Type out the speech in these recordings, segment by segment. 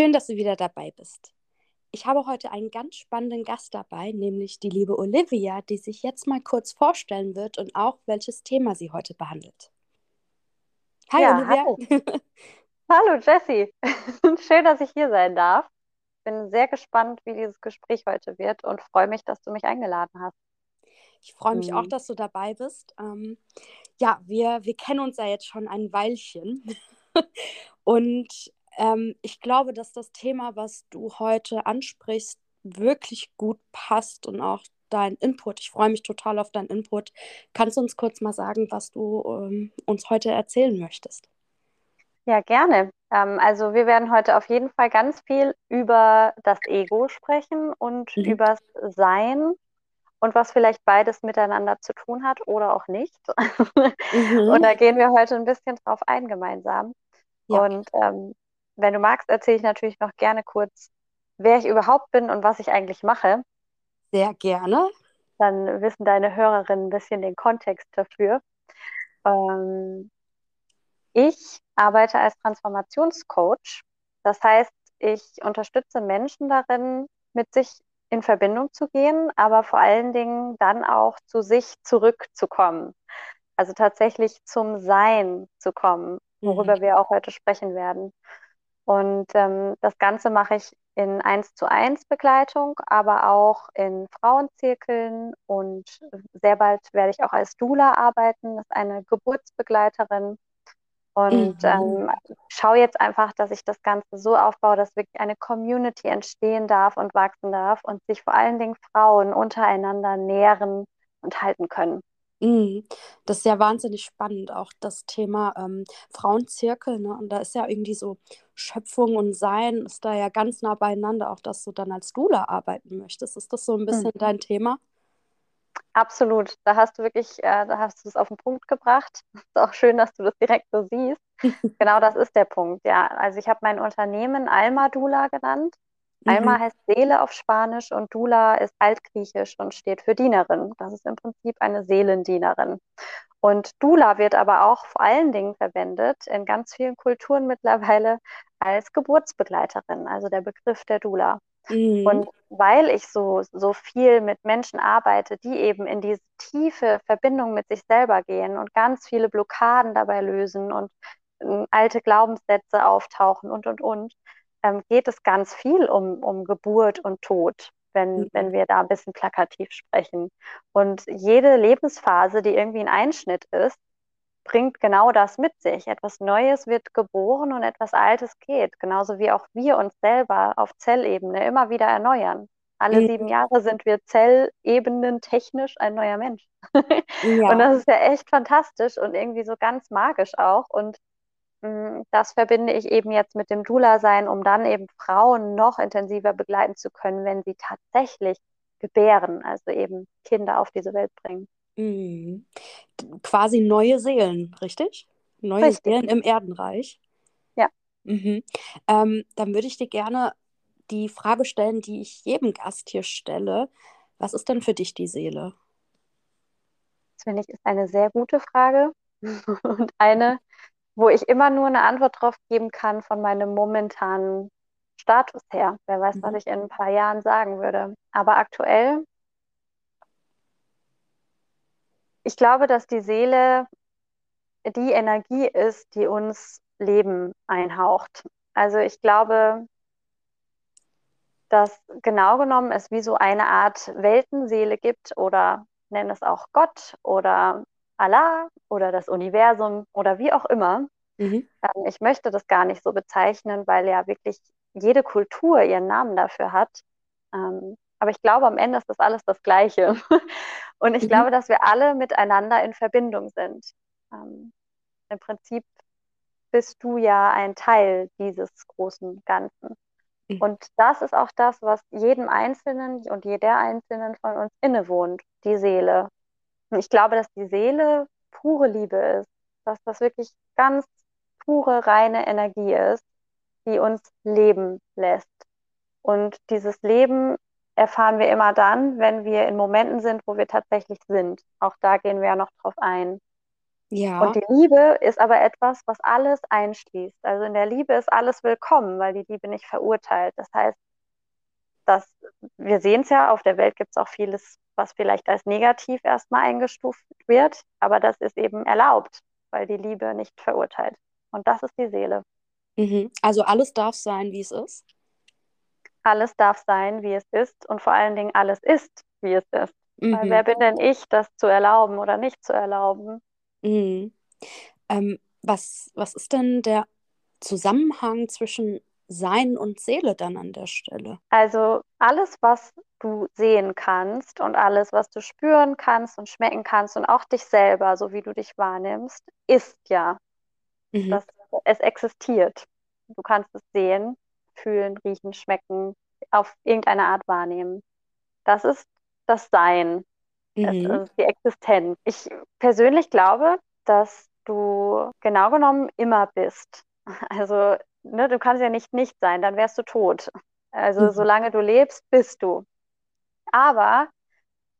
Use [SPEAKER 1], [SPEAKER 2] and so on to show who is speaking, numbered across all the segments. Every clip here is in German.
[SPEAKER 1] Schön, dass du wieder dabei bist. Ich habe heute einen ganz spannenden Gast dabei, nämlich die liebe Olivia, die sich jetzt mal kurz vorstellen wird und auch welches Thema sie heute behandelt.
[SPEAKER 2] Hi ja, Olivia. Hallo, hallo Jessie. Schön, dass ich hier sein darf. Bin sehr gespannt, wie dieses Gespräch heute wird und freue mich, dass du mich eingeladen hast.
[SPEAKER 1] Ich freue mich mhm. auch, dass du dabei bist. Ähm, ja, wir, wir kennen uns ja jetzt schon ein Weilchen. und ähm, ich glaube, dass das Thema, was du heute ansprichst, wirklich gut passt und auch dein Input. Ich freue mich total auf deinen Input. Kannst du uns kurz mal sagen, was du ähm, uns heute erzählen möchtest?
[SPEAKER 2] Ja, gerne. Ähm, also wir werden heute auf jeden Fall ganz viel über das Ego sprechen und mhm. übers Sein und was vielleicht beides miteinander zu tun hat oder auch nicht. Mhm. Und da gehen wir heute ein bisschen drauf ein gemeinsam. Ja. Und ähm, wenn du magst, erzähle ich natürlich noch gerne kurz, wer ich überhaupt bin und was ich eigentlich mache.
[SPEAKER 1] Sehr gerne.
[SPEAKER 2] Dann wissen deine Hörerinnen ein bisschen den Kontext dafür. Ähm, ich arbeite als Transformationscoach. Das heißt, ich unterstütze Menschen darin, mit sich in Verbindung zu gehen, aber vor allen Dingen dann auch zu sich zurückzukommen. Also tatsächlich zum Sein zu kommen, worüber mhm. wir auch heute sprechen werden. Und ähm, das Ganze mache ich in 1 zu 1 Begleitung, aber auch in Frauenzirkeln und sehr bald werde ich auch als Dula arbeiten, das ist eine Geburtsbegleiterin. Und mhm. ähm, schaue jetzt einfach, dass ich das Ganze so aufbaue, dass wirklich eine Community entstehen darf und wachsen darf und sich vor allen Dingen Frauen untereinander nähren und halten können.
[SPEAKER 1] Mhm. Das ist ja wahnsinnig spannend, auch das Thema ähm, Frauenzirkel. Ne? Und da ist ja irgendwie so Schöpfung und Sein ist da ja ganz nah beieinander, auch dass du dann als Dula arbeiten möchtest. Ist das so ein bisschen mhm. dein Thema?
[SPEAKER 2] Absolut. Da hast du wirklich, äh, da hast du es auf den Punkt gebracht. Ist auch schön, dass du das direkt so siehst. genau das ist der Punkt. Ja, also ich habe mein Unternehmen Alma Dula genannt. Mhm. Alma heißt Seele auf Spanisch und Dula ist altgriechisch und steht für Dienerin. Das ist im Prinzip eine Seelendienerin. Und Dula wird aber auch vor allen Dingen verwendet in ganz vielen Kulturen mittlerweile als Geburtsbegleiterin, also der Begriff der Dula. Mhm. Und weil ich so, so viel mit Menschen arbeite, die eben in diese tiefe Verbindung mit sich selber gehen und ganz viele Blockaden dabei lösen und äh, alte Glaubenssätze auftauchen und, und, und, ähm, geht es ganz viel um, um Geburt und Tod, wenn, mhm. wenn wir da ein bisschen plakativ sprechen. Und jede Lebensphase, die irgendwie ein Einschnitt ist, bringt genau das mit sich. Etwas Neues wird geboren und etwas Altes geht. Genauso wie auch wir uns selber auf Zellebene immer wieder erneuern. Alle mhm. sieben Jahre sind wir Zellebenen technisch ein neuer Mensch. Ja. Und das ist ja echt fantastisch und irgendwie so ganz magisch auch. Und das verbinde ich eben jetzt mit dem Dula-Sein, um dann eben Frauen noch intensiver begleiten zu können, wenn sie tatsächlich gebären, also eben Kinder auf diese Welt bringen.
[SPEAKER 1] Mhm. Quasi neue Seelen, richtig? Neue richtig. Seelen im Erdenreich.
[SPEAKER 2] Ja.
[SPEAKER 1] Mhm. Ähm, dann würde ich dir gerne die Frage stellen, die ich jedem Gast hier stelle. Was ist denn für dich die Seele?
[SPEAKER 2] Das finde ich ist eine sehr gute Frage und eine, wo ich immer nur eine Antwort drauf geben kann von meinem momentanen Status her. Wer weiß, mhm. was ich in ein paar Jahren sagen würde. Aber aktuell, ich glaube, dass die Seele die Energie ist, die uns Leben einhaucht. Also ich glaube, dass genau genommen es wie so eine Art Weltenseele gibt oder nenne es auch Gott oder Allah oder das Universum oder wie auch immer. Mhm. Ähm, ich möchte das gar nicht so bezeichnen, weil ja wirklich jede Kultur ihren Namen dafür hat. Ähm, aber ich glaube, am Ende ist das alles das Gleiche. Und ich mhm. glaube, dass wir alle miteinander in Verbindung sind. Ähm, Im Prinzip bist du ja ein Teil dieses großen Ganzen. Mhm. Und das ist auch das, was jedem Einzelnen und jeder Einzelnen von uns innewohnt, die Seele. Ich glaube, dass die Seele pure Liebe ist, dass das wirklich ganz pure, reine Energie ist, die uns leben lässt. Und dieses Leben erfahren wir immer dann, wenn wir in Momenten sind, wo wir tatsächlich sind. Auch da gehen wir ja noch drauf ein.
[SPEAKER 1] Ja.
[SPEAKER 2] Und die Liebe ist aber etwas, was alles einschließt. Also in der Liebe ist alles willkommen, weil die Liebe nicht verurteilt. Das heißt, dass wir sehen es ja, auf der Welt gibt es auch vieles, was vielleicht als negativ erstmal eingestuft wird, aber das ist eben erlaubt, weil die Liebe nicht verurteilt. Und das ist die Seele.
[SPEAKER 1] Mhm. Also alles darf sein, wie es ist.
[SPEAKER 2] Alles darf sein, wie es ist und vor allen Dingen alles ist, wie es ist.
[SPEAKER 1] Mhm.
[SPEAKER 2] Weil wer bin denn ich, das zu erlauben oder nicht zu erlauben?
[SPEAKER 1] Mhm. Ähm, was, was ist denn der Zusammenhang zwischen Sein und Seele dann an der Stelle?
[SPEAKER 2] Also alles, was du sehen kannst und alles, was du spüren kannst und schmecken kannst und auch dich selber, so wie du dich wahrnimmst, ist ja.
[SPEAKER 1] Mhm.
[SPEAKER 2] Das, es existiert. Du kannst es sehen, fühlen, riechen, schmecken, auf irgendeine Art wahrnehmen. Das ist das Sein. Das
[SPEAKER 1] Mhm.
[SPEAKER 2] ist die Existenz. Ich persönlich glaube, dass du genau genommen immer bist. Also, ne, du kannst ja nicht nicht sein, dann wärst du tot. Also,
[SPEAKER 1] Mhm.
[SPEAKER 2] solange du lebst, bist du. Aber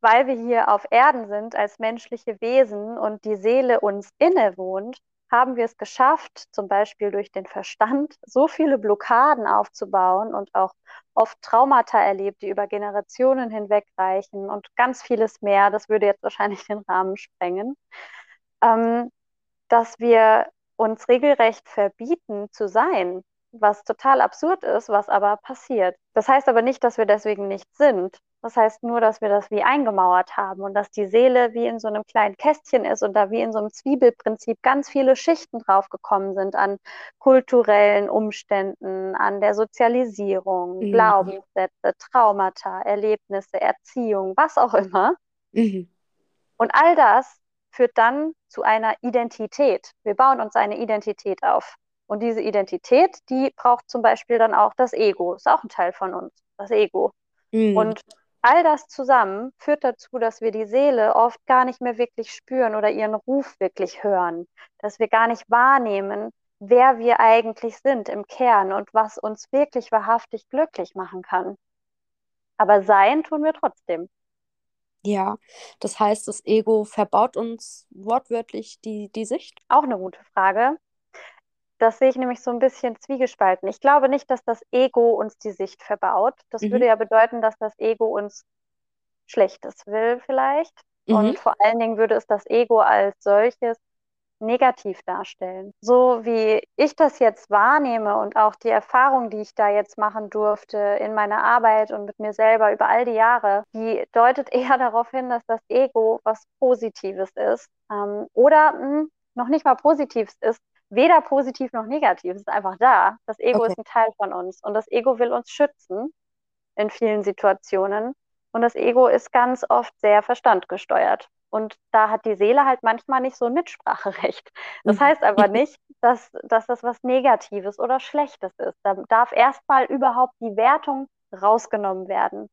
[SPEAKER 2] weil wir hier auf Erden sind als menschliche Wesen und die Seele uns innewohnt, haben wir es geschafft, zum Beispiel durch den Verstand, so viele Blockaden aufzubauen und auch oft Traumata erlebt, die über Generationen hinweg reichen und ganz vieles mehr. Das würde jetzt wahrscheinlich den Rahmen sprengen, ähm, dass wir uns regelrecht verbieten zu sein, was total absurd ist, was aber passiert. Das heißt aber nicht, dass wir deswegen nicht sind. Das heißt nur, dass wir das wie eingemauert haben und dass die Seele wie in so einem kleinen Kästchen ist und da wie in so einem Zwiebelprinzip ganz viele Schichten draufgekommen sind an kulturellen Umständen, an der Sozialisierung,
[SPEAKER 1] Mhm.
[SPEAKER 2] Glaubenssätze, Traumata, Erlebnisse, Erziehung, was auch immer.
[SPEAKER 1] Mhm.
[SPEAKER 2] Und all das führt dann zu einer Identität. Wir bauen uns eine Identität auf. Und diese Identität, die braucht zum Beispiel dann auch das Ego. Ist auch ein Teil von uns, das Ego.
[SPEAKER 1] Mhm.
[SPEAKER 2] Und all das zusammen führt dazu, dass wir die Seele oft gar nicht mehr wirklich spüren oder ihren Ruf wirklich hören. Dass wir gar nicht wahrnehmen, wer wir eigentlich sind im Kern und was uns wirklich wahrhaftig glücklich machen kann. Aber sein tun wir trotzdem.
[SPEAKER 1] Ja, das heißt, das Ego verbaut uns wortwörtlich die, die Sicht.
[SPEAKER 2] Auch eine gute Frage. Das sehe ich nämlich so ein bisschen zwiegespalten. Ich glaube nicht, dass das Ego uns die Sicht verbaut. Das
[SPEAKER 1] Mhm.
[SPEAKER 2] würde ja bedeuten, dass das Ego uns Schlechtes will vielleicht.
[SPEAKER 1] Mhm.
[SPEAKER 2] Und vor allen Dingen würde es das Ego als solches negativ darstellen. So wie ich das jetzt wahrnehme und auch die Erfahrung, die ich da jetzt machen durfte in meiner Arbeit und mit mir selber über all die Jahre, die deutet eher darauf hin, dass das Ego was Positives ist. Ähm, oder mh, noch nicht mal Positives ist, weder positiv noch negativ. Es ist einfach da. Das Ego
[SPEAKER 1] Okay.
[SPEAKER 2] ist ein Teil von uns und das Ego will uns schützen in vielen Situationen. Und das Ego ist ganz oft sehr verstandgesteuert. Und da hat die Seele halt manchmal nicht so ein Mitspracherecht. Das
[SPEAKER 1] Mhm.
[SPEAKER 2] heißt aber nicht, dass, dass das was Negatives oder Schlechtes ist. Da darf erstmal überhaupt die Wertung rausgenommen werden.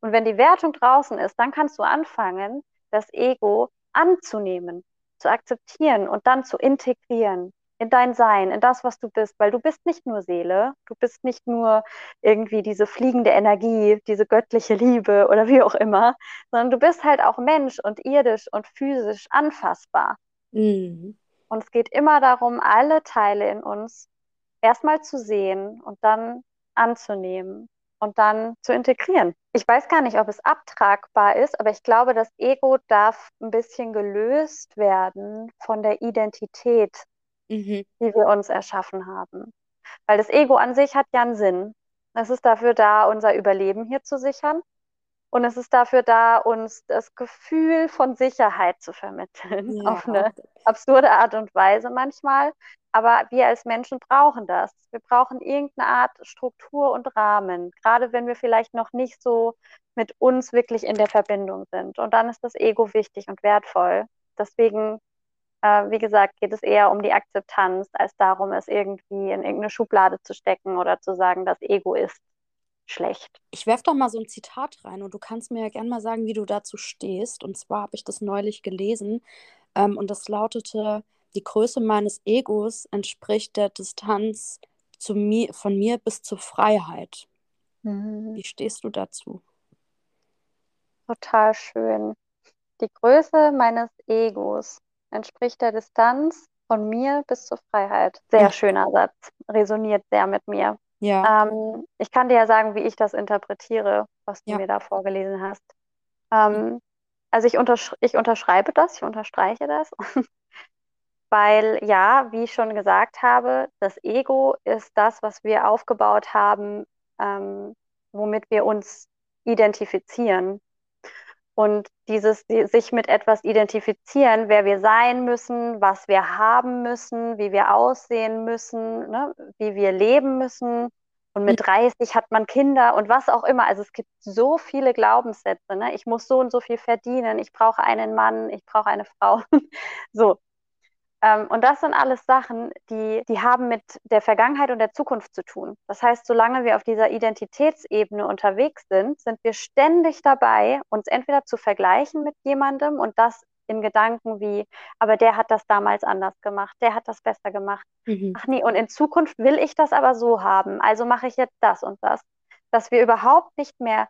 [SPEAKER 2] Und wenn die Wertung draußen ist, dann kannst du anfangen, das Ego anzunehmen, zu akzeptieren und dann zu integrieren in dein Sein, in das, was du bist, weil du bist nicht nur Seele, du bist nicht nur irgendwie diese fliegende Energie, diese göttliche Liebe oder wie auch immer, sondern du bist halt auch Mensch und irdisch und physisch anfassbar.
[SPEAKER 1] Mhm.
[SPEAKER 2] Und es geht immer darum, alle Teile in uns erstmal zu sehen und dann anzunehmen und dann zu integrieren. Ich weiß gar nicht, ob es abtragbar ist, aber ich glaube, das Ego darf ein bisschen gelöst werden von der Identität,
[SPEAKER 1] Mhm.
[SPEAKER 2] die wir uns erschaffen haben. Weil das Ego an sich hat ja einen Sinn. Es ist dafür da, unser Überleben hier zu sichern. Und es ist dafür da, uns das Gefühl von Sicherheit zu vermitteln.
[SPEAKER 1] Ja.
[SPEAKER 2] Auf eine absurde Art und Weise manchmal. Aber wir als Menschen brauchen das. Wir brauchen irgendeine Art Struktur und Rahmen. Gerade wenn wir vielleicht noch nicht so mit uns wirklich in der Verbindung sind. Und dann ist das Ego wichtig und wertvoll. Deswegen äh, wie gesagt, geht es eher um die Akzeptanz, als darum, es irgendwie in irgendeine Schublade zu stecken oder zu sagen, das Ego ist schlecht.
[SPEAKER 1] Ich werfe doch mal so ein Zitat rein und du kannst mir ja gerne mal sagen, wie du dazu stehst. Und zwar habe ich das neulich gelesen ähm, und das lautete, die Größe meines Egos entspricht der Distanz zu mir, von mir bis zur Freiheit. Wie stehst du dazu?
[SPEAKER 2] Total schön. Die Größe meines Egos entspricht der Distanz von mir bis zur Freiheit. Sehr schöner Satz, resoniert sehr mit mir.
[SPEAKER 1] Ja,
[SPEAKER 2] Ähm, ich kann dir ja sagen, wie ich das interpretiere, was du
[SPEAKER 1] ja.
[SPEAKER 2] mir da vorgelesen hast. Ähm, also ich, untersch ich unterschreibe das, ich unterstreiche das, weil ja, wie ich schon gesagt habe, das Ego ist das, was wir aufgebaut haben, ähm, womit wir uns identifizieren. Und dieses die, sich mit etwas identifizieren, wer wir sein müssen, was wir haben müssen, wie wir aussehen müssen, ne, wie wir leben müssen. Und mit 30 hat man Kinder und was auch immer. Also es gibt so viele Glaubenssätze. Ne? Ich muss so und so viel verdienen. Ich brauche einen Mann. Ich brauche eine Frau. so. Ähm, und das sind alles Sachen, die, die haben mit der Vergangenheit und der Zukunft zu tun. Das heißt, solange wir auf dieser Identitätsebene unterwegs sind, sind wir ständig dabei, uns entweder zu vergleichen mit jemandem und das in Gedanken wie, aber der hat das damals anders gemacht, der hat das besser gemacht.
[SPEAKER 1] Mhm.
[SPEAKER 2] Ach nee, und in Zukunft will ich das aber so haben, also mache ich jetzt das und das. Dass wir überhaupt nicht mehr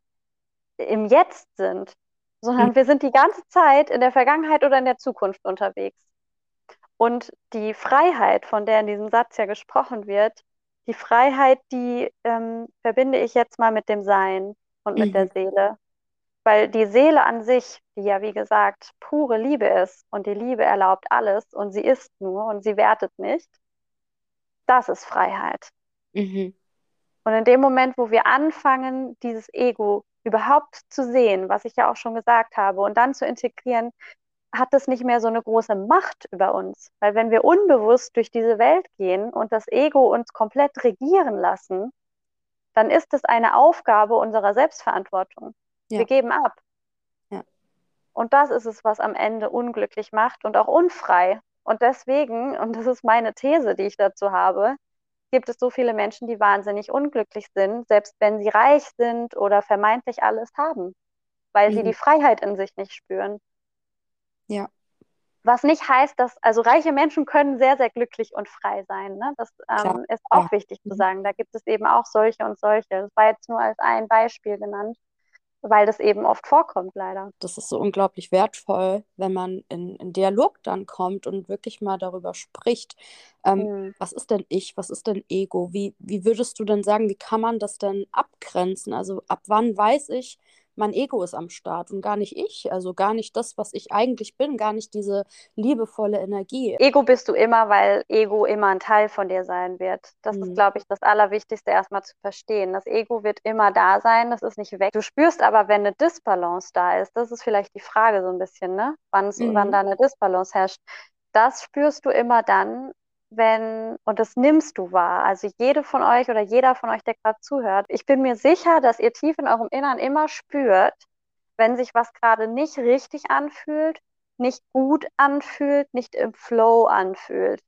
[SPEAKER 2] im Jetzt sind, sondern
[SPEAKER 1] Mhm.
[SPEAKER 2] wir sind die ganze Zeit in der Vergangenheit oder in der Zukunft unterwegs. Und die Freiheit, von der in diesem Satz ja gesprochen wird, die Freiheit, die ähm, verbinde ich jetzt mal mit dem Sein und mit der
[SPEAKER 1] Mhm.
[SPEAKER 2] Seele. Weil die Seele an sich, die ja wie gesagt pure Liebe ist und die Liebe erlaubt alles und sie ist nur und sie wertet nicht, das ist Freiheit.
[SPEAKER 1] Mhm.
[SPEAKER 2] Und in dem Moment, wo wir anfangen, dieses Ego überhaupt zu sehen, was ich ja auch schon gesagt habe, und dann zu integrieren, hat es nicht mehr so eine große Macht über uns. Weil wenn wir unbewusst durch diese Welt gehen und das Ego uns komplett regieren lassen, dann ist es eine Aufgabe unserer Selbstverantwortung.
[SPEAKER 1] Ja.
[SPEAKER 2] Wir geben ab.
[SPEAKER 1] Ja.
[SPEAKER 2] Und das ist es, was am Ende unglücklich macht und auch unfrei. Und deswegen, und das ist meine These, die ich dazu habe, gibt es so viele Menschen, die wahnsinnig unglücklich sind, selbst wenn sie reich sind oder vermeintlich alles haben, weil sie
[SPEAKER 1] Mhm.
[SPEAKER 2] die Freiheit in sich nicht spüren.
[SPEAKER 1] Ja.
[SPEAKER 2] Was nicht heißt, dass, also reiche Menschen können sehr, sehr glücklich und frei sein. Ne? Das ähm, ist auch
[SPEAKER 1] ja.
[SPEAKER 2] wichtig zu
[SPEAKER 1] Mhm.
[SPEAKER 2] sagen. Da gibt es eben auch solche und solche. Das war jetzt nur als ein Beispiel genannt, weil das eben oft vorkommt, leider.
[SPEAKER 1] Das ist so unglaublich wertvoll, wenn man in, in Dialog dann kommt und wirklich mal darüber spricht. Ähm,
[SPEAKER 2] Hm.
[SPEAKER 1] was ist denn ich? Was ist denn Ego? Wie, wie würdest du denn sagen, wie kann man das denn abgrenzen? Also ab wann weiß ich, mein Ego ist am Start und gar nicht ich, also gar nicht das, was ich eigentlich bin, gar nicht diese liebevolle Energie.
[SPEAKER 2] Ego bist du immer, weil Ego immer ein Teil von dir sein wird. Das ist,
[SPEAKER 1] Mhm.
[SPEAKER 2] glaube ich, das Allerwichtigste erstmal zu verstehen. Das Ego wird immer da sein, das ist nicht weg. Du spürst aber, wenn eine Disbalance da ist, das ist vielleicht die Frage so ein bisschen, ne? Wann, wann
[SPEAKER 1] Mhm.
[SPEAKER 2] da eine Disbalance herrscht. Das spürst du immer dann, wenn, und das nimmst du wahr. Also jede von euch oder jeder von euch, der gerade zuhört, ich bin mir sicher, dass ihr tief in eurem Innern immer spürt, wenn sich was gerade nicht richtig anfühlt, nicht gut anfühlt, nicht im Flow anfühlt.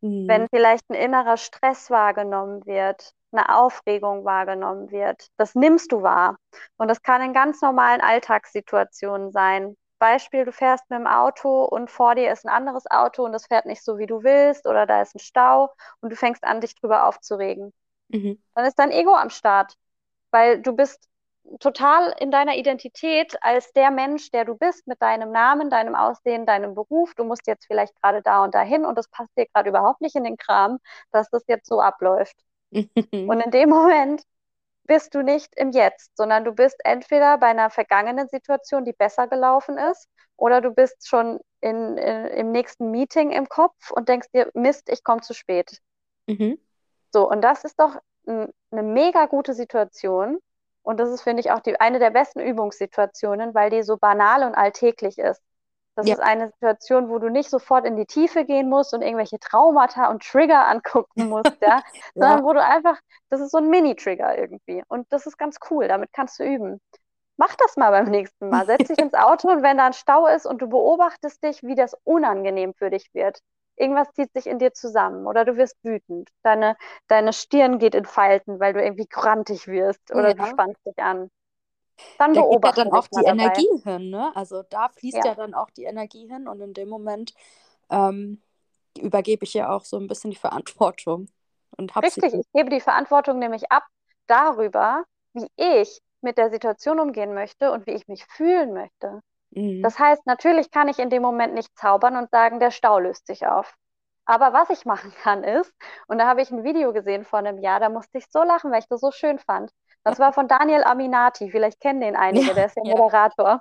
[SPEAKER 1] Mhm.
[SPEAKER 2] Wenn vielleicht ein innerer Stress wahrgenommen wird, eine Aufregung wahrgenommen wird, das nimmst du wahr. Und das kann in ganz normalen Alltagssituationen sein. Beispiel, du fährst mit dem Auto und vor dir ist ein anderes Auto und das fährt nicht so, wie du willst, oder da ist ein Stau und du fängst an, dich drüber aufzuregen.
[SPEAKER 1] Mhm.
[SPEAKER 2] Dann ist dein Ego am Start, weil du bist total in deiner Identität als der Mensch, der du bist, mit deinem Namen, deinem Aussehen, deinem Beruf. Du musst jetzt vielleicht gerade da und dahin und das passt dir gerade überhaupt nicht in den Kram, dass das jetzt so abläuft. Und in dem Moment bist du nicht im Jetzt, sondern du bist entweder bei einer vergangenen Situation, die besser gelaufen ist, oder du bist schon in, in, im nächsten Meeting im Kopf und denkst dir, Mist, ich komme zu spät.
[SPEAKER 1] Mhm.
[SPEAKER 2] So, und das ist doch eine mega gute Situation. Und das ist, finde ich, auch die, eine der besten Übungssituationen, weil die so banal und alltäglich ist. Das
[SPEAKER 1] Ja.
[SPEAKER 2] ist eine Situation, wo du nicht sofort in die Tiefe gehen musst und irgendwelche Traumata und Trigger angucken musst, ja, sondern
[SPEAKER 1] Ja.
[SPEAKER 2] wo du einfach, das ist so ein Mini-Trigger irgendwie. Und das ist ganz cool, damit kannst du üben. Mach das mal beim nächsten Mal. Setz dich ins Auto und wenn da ein Stau ist und du beobachtest dich, wie das unangenehm für dich wird. Irgendwas zieht sich in dir zusammen oder du wirst wütend. Deine, deine Stirn geht in Falten, weil du irgendwie grantig wirst oder du
[SPEAKER 1] Ja.
[SPEAKER 2] spannst dich an. Dann
[SPEAKER 1] Da geht ja dann auch die
[SPEAKER 2] dabei.
[SPEAKER 1] Energie hin, ne? Also da fließt
[SPEAKER 2] Ja.
[SPEAKER 1] ja dann auch die Energie hin und in dem Moment ähm, übergebe ich ja auch so ein bisschen die Verantwortung und.
[SPEAKER 2] Richtig, ich gebe die Verantwortung nämlich ab darüber, wie ich mit der Situation umgehen möchte und wie ich mich fühlen möchte. Mhm. Das heißt, natürlich kann ich in dem Moment nicht zaubern und sagen, der Stau löst sich auf. Aber was ich machen kann ist, und da habe ich ein Video gesehen vor einem Jahr, da musste ich so lachen, weil ich das so schön fand. Das war von Daniel Aminati, vielleicht kennen den einige, der ist ja Moderator.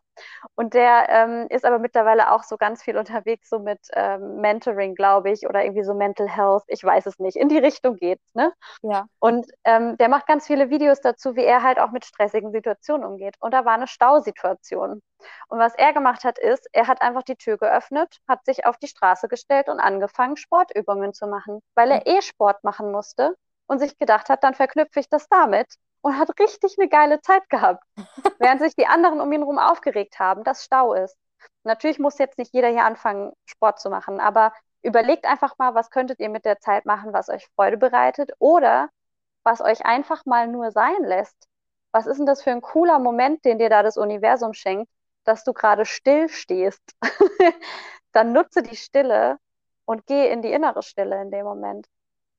[SPEAKER 2] Und der ähm, ist aber mittlerweile auch so ganz viel unterwegs, so mit ähm, Mentoring, glaube ich, oder irgendwie so Mental Health, ich weiß es nicht. In die Richtung geht's, ne?
[SPEAKER 1] Ja.
[SPEAKER 2] Und ähm, der macht ganz viele Videos dazu, wie er halt auch mit stressigen Situationen umgeht. Und da war eine Stausituation. Und was er gemacht hat, ist, er hat einfach die Tür geöffnet, hat sich auf die Straße gestellt und angefangen, Sportübungen zu machen, weil er mhm. eh Sport machen musste und sich gedacht hat, dann verknüpfe ich das damit und hat richtig eine geile Zeit gehabt, während sich die anderen um ihn herum aufgeregt haben, dass Stau ist. Natürlich muss jetzt nicht jeder hier anfangen, Sport zu machen, aber überlegt einfach mal, was könntet ihr mit der Zeit machen, was euch Freude bereitet oder was euch einfach mal nur sein lässt. Was ist denn das für ein cooler Moment, den dir da das Universum schenkt, dass du gerade still stehst? Dann nutze die Stille und geh in die innere Stille in dem Moment.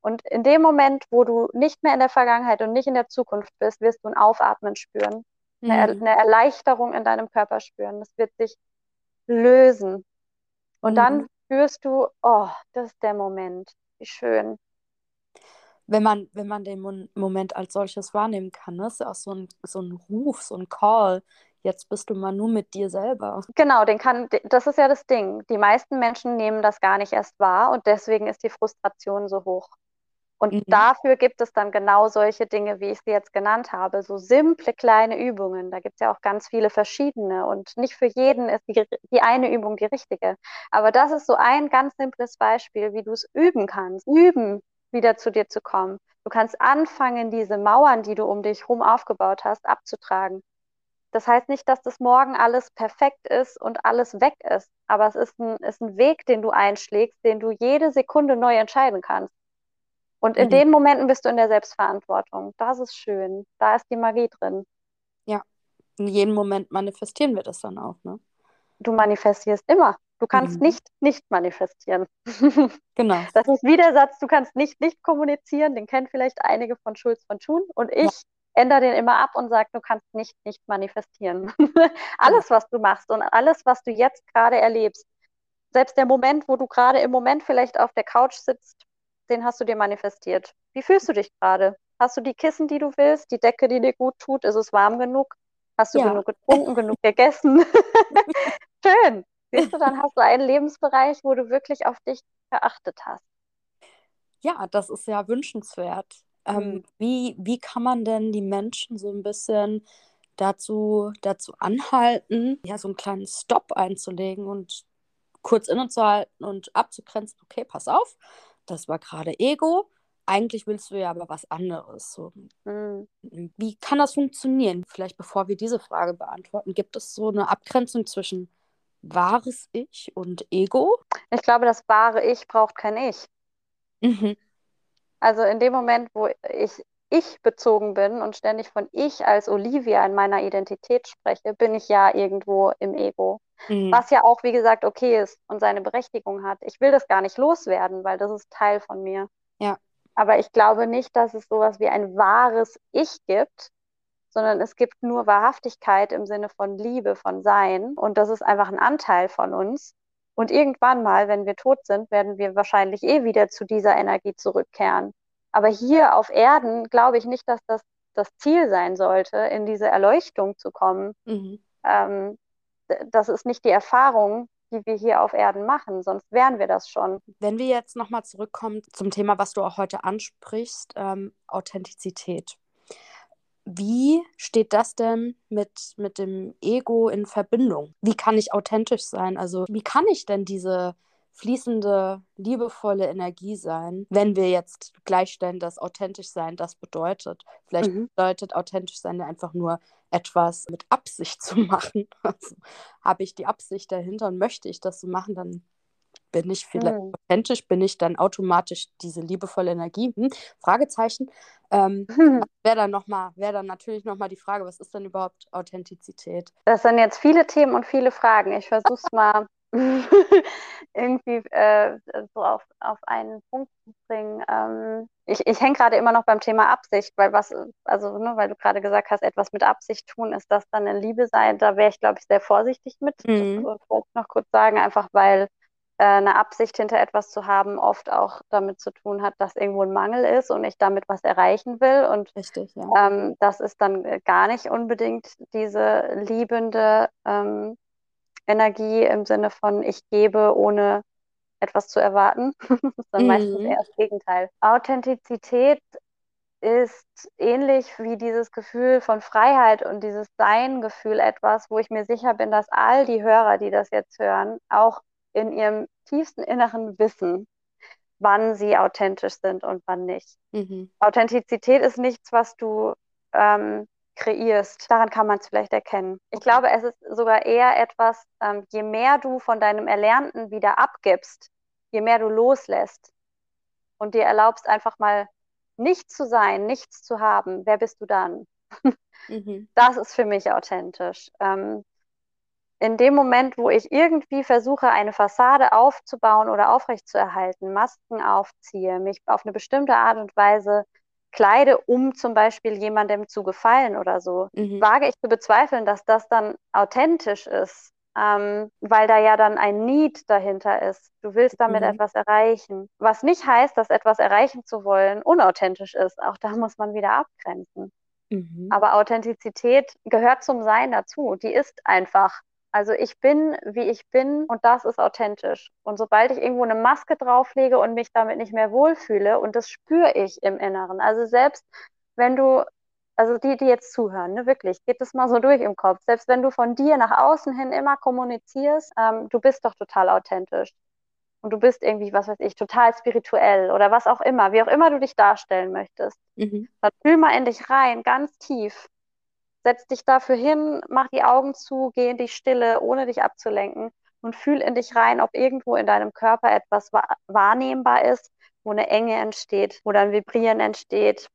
[SPEAKER 2] Und in dem Moment, wo du nicht mehr in der Vergangenheit und nicht in der Zukunft bist, wirst du ein Aufatmen spüren, mhm. eine, eine, Erleichterung in deinem Körper spüren. Das wird sich lösen. Und mhm. dann spürst du, oh, das ist der Moment. Wie schön.
[SPEAKER 1] Wenn man, wenn man den Moment als solches wahrnehmen kann, ne? ist ja auch so ein, so ein Ruf, so ein Call. Jetzt bist du mal nur mit dir selber.
[SPEAKER 2] Genau, den kann, das ist ja das Ding. Die meisten Menschen nehmen das gar nicht erst wahr und deswegen ist die Frustration so hoch. Und mhm. dafür gibt es dann genau solche Dinge, wie ich sie jetzt genannt habe, so simple kleine Übungen. Da gibt es ja auch ganz viele verschiedene und nicht für jeden ist die, die eine Übung die richtige. Aber das ist so ein ganz simples Beispiel, wie du es üben kannst. Üben, wieder zu dir zu kommen. Du kannst anfangen, diese Mauern, die du um dich herum aufgebaut hast, abzutragen. Das heißt nicht, dass das morgen alles perfekt ist und alles weg ist, aber es ist ein, ist ein Weg, den du einschlägst, den du jede Sekunde neu entscheiden kannst. Und in mhm. den Momenten bist du in der Selbstverantwortung. Das ist schön. Da ist die Magie drin.
[SPEAKER 1] Ja, in jedem Moment manifestieren wir das dann auch, ne?
[SPEAKER 2] Du manifestierst immer. Du kannst mhm. nicht nicht manifestieren.
[SPEAKER 1] Genau.
[SPEAKER 2] Das ist wie der Satz, du kannst nicht nicht kommunizieren. Den kennen vielleicht einige von Schulz von Thun. Und ich ja. ändere den immer ab und sage, du kannst nicht nicht manifestieren. alles, was du machst und alles, was du jetzt gerade erlebst, selbst der Moment, wo du gerade im Moment vielleicht auf der Couch sitzt den hast du dir manifestiert. Wie fühlst du dich gerade? Hast du die Kissen, die du willst, die Decke, die dir gut tut? Ist es warm genug? Hast du ja. genug getrunken, genug gegessen? Schön. Siehst du, dann hast du einen Lebensbereich, wo du wirklich auf dich geachtet hast.
[SPEAKER 1] Ja, das ist ja wünschenswert. Ähm, mhm. wie, wie kann man denn die Menschen so ein bisschen dazu, dazu anhalten, ja, so einen kleinen Stopp einzulegen und kurz innezuhalten und abzugrenzen, okay, pass auf, das war gerade Ego. Eigentlich willst du ja aber was anderes. So. Mhm. Wie kann das funktionieren? Vielleicht bevor wir diese Frage beantworten, gibt es so eine Abgrenzung zwischen wahres Ich und Ego?
[SPEAKER 2] Ich glaube, das wahre Ich braucht kein Ich. Mhm. Also in dem Moment, wo ich ich bezogen bin und ständig von ich als Olivia in meiner Identität spreche, bin ich ja irgendwo im Ego. Mhm. Was ja auch, wie gesagt, okay ist und seine Berechtigung hat. Ich will das gar nicht loswerden, weil das ist Teil von mir.
[SPEAKER 1] Ja.
[SPEAKER 2] Aber ich glaube nicht, dass es sowas wie ein wahres Ich gibt, sondern es gibt nur Wahrhaftigkeit im Sinne von Liebe, von Sein. Und das ist einfach ein Anteil von uns. Und irgendwann mal, wenn wir tot sind, werden wir wahrscheinlich eh wieder zu dieser Energie zurückkehren. Aber hier auf Erden glaube ich nicht, dass das das Ziel sein sollte, in diese Erleuchtung zu kommen. Mhm. Ähm, das ist nicht die Erfahrung, die wir hier auf Erden machen, sonst wären wir das schon.
[SPEAKER 1] Wenn wir jetzt nochmal zurückkommen zum Thema, was du auch heute ansprichst, ähm, Authentizität. Wie steht das denn mit, mit dem Ego in Verbindung? Wie kann ich authentisch sein? Also wie kann ich denn diese fließende, liebevolle Energie sein, wenn wir jetzt gleichstellen, dass authentisch sein das bedeutet. Vielleicht mhm. bedeutet authentisch sein ja einfach nur etwas mit Absicht zu machen. Also, habe ich die Absicht dahinter und möchte ich das so machen, dann bin ich vielleicht mhm. authentisch, bin ich dann automatisch diese liebevolle Energie? Hm? Fragezeichen. Ähm, mhm. Wäre dann, noch mal, wär dann natürlich nochmal die Frage, was ist denn überhaupt Authentizität?
[SPEAKER 2] Das sind jetzt viele Themen und viele Fragen. Ich versuche es mal irgendwie äh, so auf, auf einen Punkt zu bringen. Ähm, ich ich hänge gerade immer noch beim Thema Absicht, weil was, also ne, weil du gerade gesagt hast, etwas mit Absicht tun, ist das dann in Liebe sein? Da wäre ich, glaube ich, sehr vorsichtig mit. Mhm. Das wollte ich noch kurz sagen, einfach weil äh, eine Absicht hinter etwas zu haben oft auch damit zu tun hat, dass irgendwo ein Mangel ist und ich damit was erreichen will. Und
[SPEAKER 1] Richtig, ja.
[SPEAKER 2] ähm, das ist dann gar nicht unbedingt diese liebende ähm, Energie im Sinne von ich gebe, ohne etwas zu erwarten. das ist dann mhm. meistens eher das Gegenteil. Authentizität ist ähnlich wie dieses Gefühl von Freiheit und dieses Sein-Gefühl etwas, wo ich mir sicher bin, dass all die Hörer, die das jetzt hören, auch in ihrem tiefsten Inneren wissen, wann sie authentisch sind und wann nicht. Mhm. Authentizität ist nichts, was du ähm, kreierst. Daran kann man es vielleicht erkennen. Ich okay. glaube, es ist sogar eher etwas, ähm, je mehr du von deinem Erlernten wieder abgibst, je mehr du loslässt und dir erlaubst, einfach mal nichts zu sein, nichts zu haben, wer bist du dann? mhm. Das ist für mich authentisch. Ähm, in dem Moment, wo ich irgendwie versuche, eine Fassade aufzubauen oder aufrechtzuerhalten, Masken aufziehe, mich auf eine bestimmte Art und Weise kleide, um zum Beispiel jemandem zu gefallen oder so, mhm. wage ich zu bezweifeln, dass das dann authentisch ist, ähm, weil da ja dann ein Need dahinter ist. Du willst damit mhm. etwas erreichen. Was nicht heißt, dass etwas erreichen zu wollen unauthentisch ist. Auch da muss man wieder abgrenzen. Mhm. Aber Authentizität gehört zum Sein dazu. Die ist einfach. Also ich bin, wie ich bin und das ist authentisch. Und sobald ich irgendwo eine Maske drauflege und mich damit nicht mehr wohlfühle, und das spüre ich im Inneren. Also selbst wenn du, also die, die jetzt zuhören, ne, wirklich, geht das mal so durch im Kopf. Selbst wenn du von dir nach außen hin immer kommunizierst, ähm, du bist doch total authentisch. Und du bist irgendwie, was weiß ich, total spirituell oder was auch immer, wie auch immer du dich darstellen möchtest. Mhm. Dann fühl mal in dich rein, ganz tief Setz dich dafür hin, mach die Augen zu, geh in die Stille, ohne dich abzulenken und fühl in dich rein, ob irgendwo in deinem Körper etwas wahrnehmbar ist, wo eine Enge entsteht, wo dann Vibrieren entsteht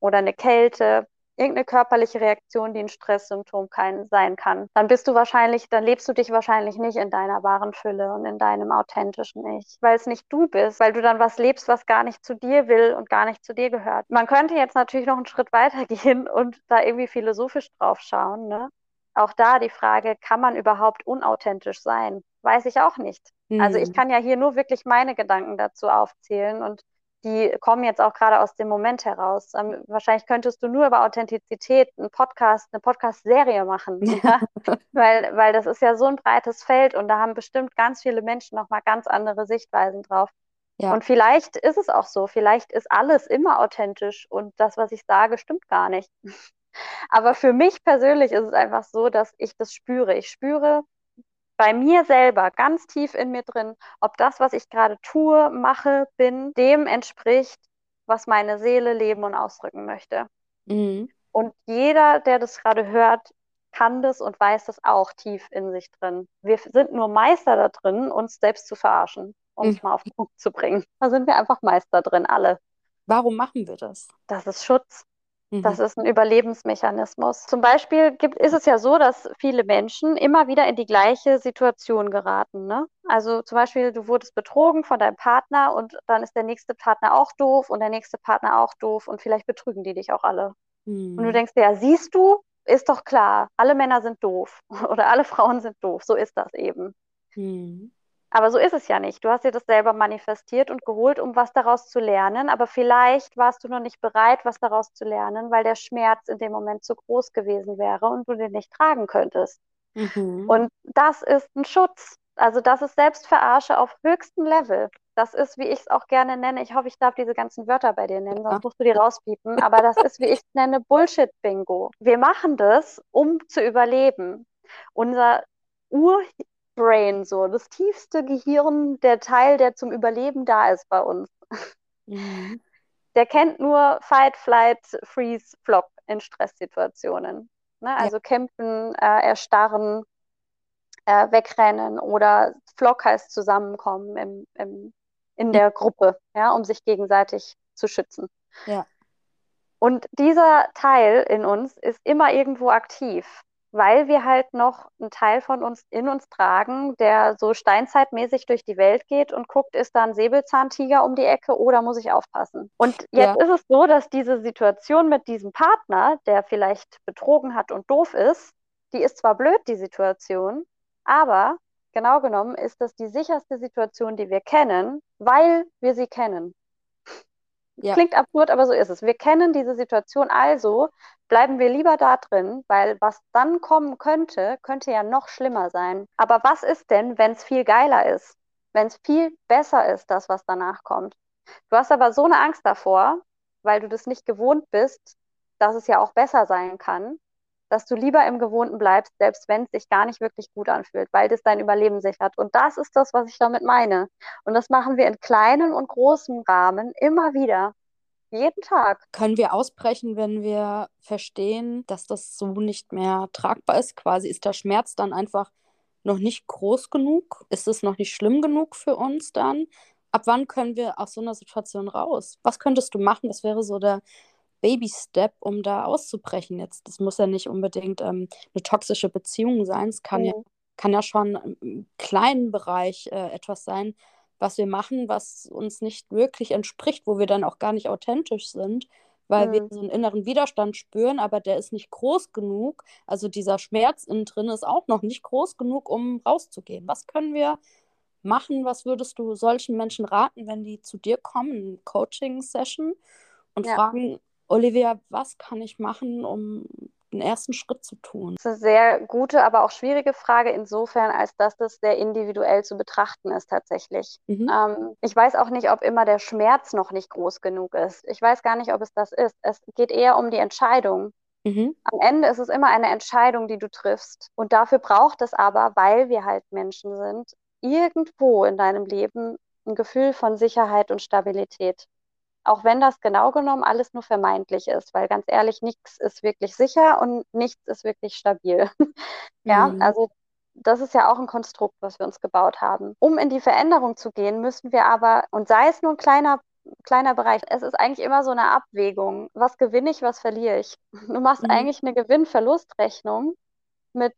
[SPEAKER 2] oder eine Kälte, irgendeine körperliche Reaktion, die ein Stresssymptom kein, sein kann, dann bist du wahrscheinlich, dann lebst du dich wahrscheinlich nicht in deiner wahren Fülle und in deinem authentischen Ich, weil es nicht du bist, weil du dann was lebst, was gar nicht zu dir will und gar nicht zu dir gehört. Man könnte jetzt natürlich noch einen Schritt weiter gehen und da irgendwie philosophisch drauf schauen, ne? Auch da die Frage, kann man überhaupt unauthentisch sein? Weiß ich auch nicht. Mhm. Also ich hm. kann ja hier nur wirklich meine Gedanken dazu aufzählen und die kommen jetzt auch gerade aus dem Moment heraus. Ähm, wahrscheinlich könntest du nur über Authentizität einen Podcast, eine Podcast-Serie machen, ja? weil, weil das ist ja so ein breites Feld und da haben bestimmt ganz viele Menschen nochmal ganz andere Sichtweisen drauf. Ja. Und vielleicht ist es auch so, vielleicht ist alles immer authentisch und das, was ich sage, stimmt gar nicht. Aber für mich persönlich ist es einfach so, dass ich das spüre. Ich spüre, bei mir selber, ganz tief in mir drin, ob das, was ich gerade tue, mache, bin, dem entspricht, was meine Seele leben und ausdrücken möchte. Mhm. Und jeder, der das gerade hört, kann das und weiß das auch tief in sich drin. Wir sind nur Meister da drin, uns selbst zu verarschen, um es mhm. mal auf den Punkt zu bringen. Da sind wir einfach Meister drin, alle.
[SPEAKER 1] Warum machen wir das?
[SPEAKER 2] Das ist Schutz. Das mhm. ist ein Überlebensmechanismus. Zum Beispiel gibt, ist es ja so, dass viele Menschen immer wieder in die gleiche Situation geraten. Ne? Also zum Beispiel, du wurdest betrogen von deinem Partner und dann ist der nächste Partner auch doof und der nächste Partner auch doof und vielleicht betrügen die dich auch alle. Mhm. Und du mhm. denkst dir, ja, siehst du, ist doch klar, alle Männer sind doof oder alle Frauen sind doof. So ist das eben. Mhm. Aber so ist es ja nicht. Du hast dir das selber manifestiert und geholt, um was daraus zu lernen. Aber vielleicht warst du noch nicht bereit, was daraus zu lernen, weil der Schmerz in dem Moment zu groß gewesen wäre und du den nicht tragen könntest. Mhm. Und das ist ein Schutz. Also das ist Selbstverarsche auf höchstem Level. Das ist, wie ich es auch gerne nenne. Ich hoffe, ich darf diese ganzen Wörter bei dir nennen, sonst musst du die rauspiepen. Aber das ist, wie ich es nenne, Bullshit-Bingo. Wir machen das, um zu überleben. Unser Ur Brain, so das tiefste Gehirn, der Teil, der zum Überleben da ist bei uns. Mhm. Der kennt nur Fight, Flight, Freeze, Flock in Stresssituationen. Ne? Also ja. kämpfen, äh, erstarren, äh, wegrennen oder Flock heißt zusammenkommen im, im, in der Gruppe, ja, um sich gegenseitig zu schützen.
[SPEAKER 1] Ja.
[SPEAKER 2] Und dieser Teil in uns ist immer irgendwo aktiv. Weil wir halt noch einen Teil von uns in uns tragen, der so steinzeitmäßig durch die Welt geht und guckt, ist da ein Säbelzahntiger um die Ecke oder muss ich aufpassen? Und jetzt ja. ist es so, dass diese Situation mit diesem Partner, der vielleicht betrogen hat und doof ist, die ist zwar blöd, die Situation, aber genau genommen ist das die sicherste Situation, die wir kennen, weil wir sie kennen. Ja. Klingt absurd, aber so ist es. Wir kennen diese Situation, also bleiben wir lieber da drin, weil was dann kommen könnte, könnte ja noch schlimmer sein. Aber was ist denn, wenn es viel geiler ist? Wenn es viel besser ist, das, was danach kommt? Du hast aber so eine Angst davor, weil du das nicht gewohnt bist, dass es ja auch besser sein kann, dass du lieber im Gewohnten bleibst, selbst wenn es sich gar nicht wirklich gut anfühlt, weil das dein Überleben sichert. Und das ist das, was ich damit meine. Und das machen wir in kleinen und großen Rahmen immer wieder. Jeden Tag.
[SPEAKER 1] Können wir ausbrechen, wenn wir verstehen, dass das so nicht mehr tragbar ist? Quasi ist der Schmerz dann einfach noch nicht groß genug? Ist es noch nicht schlimm genug für uns dann? Ab wann können wir aus so einer Situation raus? Was könntest du machen? Was wäre so der Baby-Step, um da auszubrechen jetzt. Das muss ja nicht unbedingt ähm, eine toxische Beziehung sein. Es kann, mhm. ja, kann ja schon im kleinen Bereich äh, etwas sein, was wir machen, was uns nicht wirklich entspricht, wo wir dann auch gar nicht authentisch sind, weil mhm. wir so einen inneren Widerstand spüren, aber der ist nicht groß genug. Also dieser Schmerz innen drin ist auch noch nicht groß genug, um rauszugehen. Was können wir machen? Was würdest du solchen Menschen raten, wenn die zu dir kommen, Coaching-Session und ja. fragen, Olivia, was kann ich machen, um den ersten Schritt zu tun?
[SPEAKER 2] Das ist eine sehr gute, aber auch schwierige Frage insofern, als dass das sehr individuell zu betrachten ist tatsächlich. Mhm. Ähm, ich weiß auch nicht, ob immer der Schmerz noch nicht groß genug ist. Ich weiß gar nicht, ob es das ist. Es geht eher um die Entscheidung. Mhm. Am Ende ist es immer eine Entscheidung, die du triffst. Und dafür braucht es aber, weil wir halt Menschen sind, irgendwo in deinem Leben ein Gefühl von Sicherheit und Stabilität auch wenn das genau genommen alles nur vermeintlich ist, weil ganz ehrlich, nichts ist wirklich sicher und nichts ist wirklich stabil. ja, mhm. also das ist ja auch ein Konstrukt, was wir uns gebaut haben. Um in die Veränderung zu gehen, müssen wir aber, und sei es nur ein kleiner kleiner Bereich. Es ist eigentlich immer so eine Abwägung. Was gewinne ich, was verliere ich? Du machst mhm. eigentlich eine Gewinn-Verlust-Rechnung mit,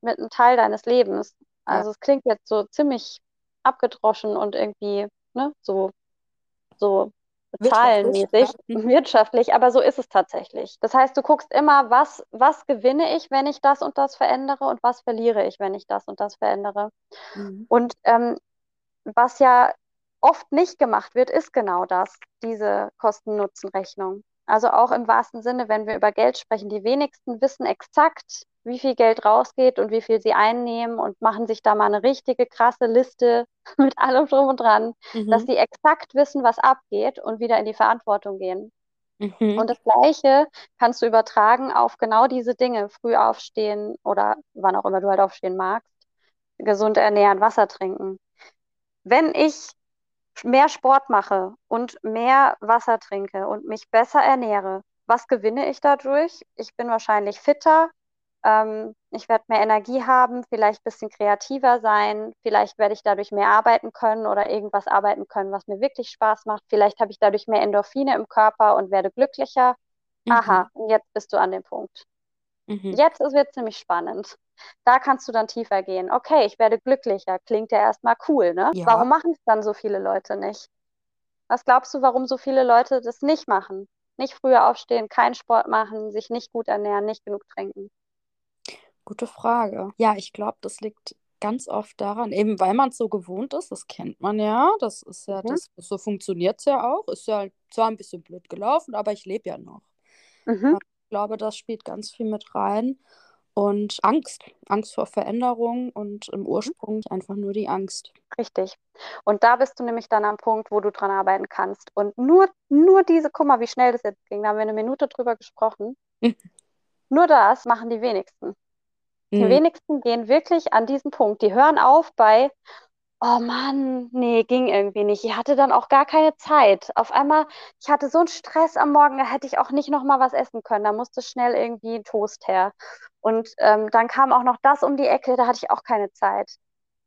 [SPEAKER 2] mit einem Teil deines Lebens. Also ja. es klingt jetzt so ziemlich abgedroschen und irgendwie ne, so, so zahlenmäßig, wirtschaftlich, mhm. wirtschaftlich, aber so ist es tatsächlich. Das heißt, du guckst immer, was, was gewinne ich, wenn ich das und das verändere und was verliere ich, wenn ich das und das verändere. Mhm. Und ähm, was ja oft nicht gemacht wird, ist genau das, diese Kosten-Nutzen-Rechnung. Also auch im wahrsten Sinne, wenn wir über Geld sprechen, die wenigsten wissen exakt, wie viel Geld rausgeht und wie viel sie einnehmen und machen sich da mal eine richtige krasse Liste mit allem drum und dran, mhm. dass sie exakt wissen, was abgeht und wieder in die Verantwortung gehen. Mhm. Und das Gleiche kannst du übertragen auf genau diese Dinge. Früh aufstehen oder wann auch immer du halt aufstehen magst. Gesund ernähren, Wasser trinken. Wenn ich mehr Sport mache und mehr Wasser trinke und mich besser ernähre, was gewinne ich dadurch? Ich bin wahrscheinlich fitter, ähm, ich werde mehr Energie haben, vielleicht ein bisschen kreativer sein, vielleicht werde ich dadurch mehr arbeiten können oder irgendwas arbeiten können, was mir wirklich Spaß macht. Vielleicht habe ich dadurch mehr Endorphine im Körper und werde glücklicher. Mhm. Aha, jetzt bist du an dem Punkt. Mhm. Jetzt wird es nämlich spannend. Da kannst du dann tiefer gehen. Okay, ich werde glücklicher. Klingt ja erstmal cool, ne? Ja. Warum machen es dann so viele Leute nicht? Was glaubst du, warum so viele Leute das nicht machen? Nicht früher aufstehen, keinen Sport machen, sich nicht gut ernähren, nicht genug trinken.
[SPEAKER 1] Gute Frage. Ja, ich glaube, das liegt ganz oft daran, eben weil man es so gewohnt ist, das kennt man ja, das ist ja, mhm. das, so funktioniert es ja auch, ist ja zwar ein bisschen blöd gelaufen, aber ich lebe ja noch. Mhm. Ich glaube, das spielt ganz viel mit rein. Und Angst, Angst vor Veränderung und im mhm. Ursprung einfach nur die Angst.
[SPEAKER 2] Richtig. Und da bist du nämlich dann am Punkt, wo du dran arbeiten kannst. Und nur, nur diese, guck mal, wie schnell das jetzt ging, da haben wir eine Minute drüber gesprochen. nur das machen die wenigsten. Die mhm. wenigsten gehen wirklich an diesen Punkt. Die hören auf bei, oh Mann, nee, ging irgendwie nicht. Ich hatte dann auch gar keine Zeit. Auf einmal, ich hatte so einen Stress am Morgen, da hätte ich auch nicht noch mal was essen können. Da musste schnell irgendwie ein Toast her. Und ähm, dann kam auch noch das um die Ecke, da hatte ich auch keine Zeit.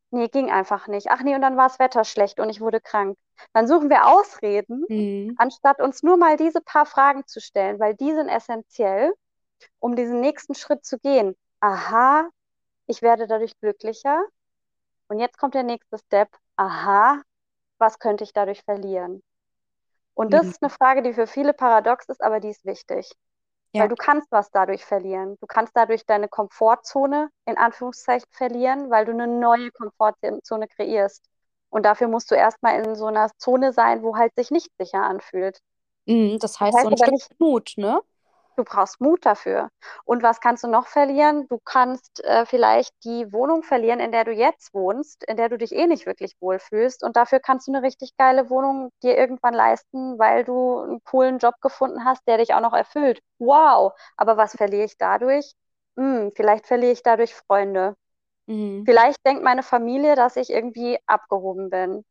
[SPEAKER 2] Nee, ging einfach nicht. Ach nee, und dann war das Wetter schlecht und ich wurde krank. Dann suchen wir Ausreden, mhm. anstatt uns nur mal diese paar Fragen zu stellen, weil die sind essentiell, um diesen nächsten Schritt zu gehen aha, ich werde dadurch glücklicher. Und jetzt kommt der nächste Step, aha, was könnte ich dadurch verlieren? Und das
[SPEAKER 1] Mhm.
[SPEAKER 2] ist eine Frage, die für viele paradox ist, aber die ist wichtig.
[SPEAKER 1] Ja.
[SPEAKER 2] Weil du kannst was dadurch verlieren. Du kannst dadurch deine Komfortzone in Anführungszeichen verlieren, weil du eine neue Komfortzone kreierst. Und dafür musst du erstmal in so einer Zone sein, wo halt sich nicht sicher anfühlt.
[SPEAKER 1] Mhm, das heißt,
[SPEAKER 2] heißt
[SPEAKER 1] so ein Stück
[SPEAKER 2] nicht-
[SPEAKER 1] Mut, ne?
[SPEAKER 2] Du brauchst Mut dafür. Und was kannst du noch verlieren? Du kannst äh, vielleicht die Wohnung verlieren, in der du jetzt wohnst, in der du dich eh nicht wirklich wohlfühlst. Und dafür kannst du eine richtig geile Wohnung dir irgendwann leisten, weil du einen coolen Job gefunden hast, der dich auch noch erfüllt. Wow! Aber was verliere ich dadurch? Hm, vielleicht verliere ich dadurch Freunde.
[SPEAKER 1] Mhm.
[SPEAKER 2] Vielleicht denkt meine Familie, dass ich irgendwie abgehoben bin.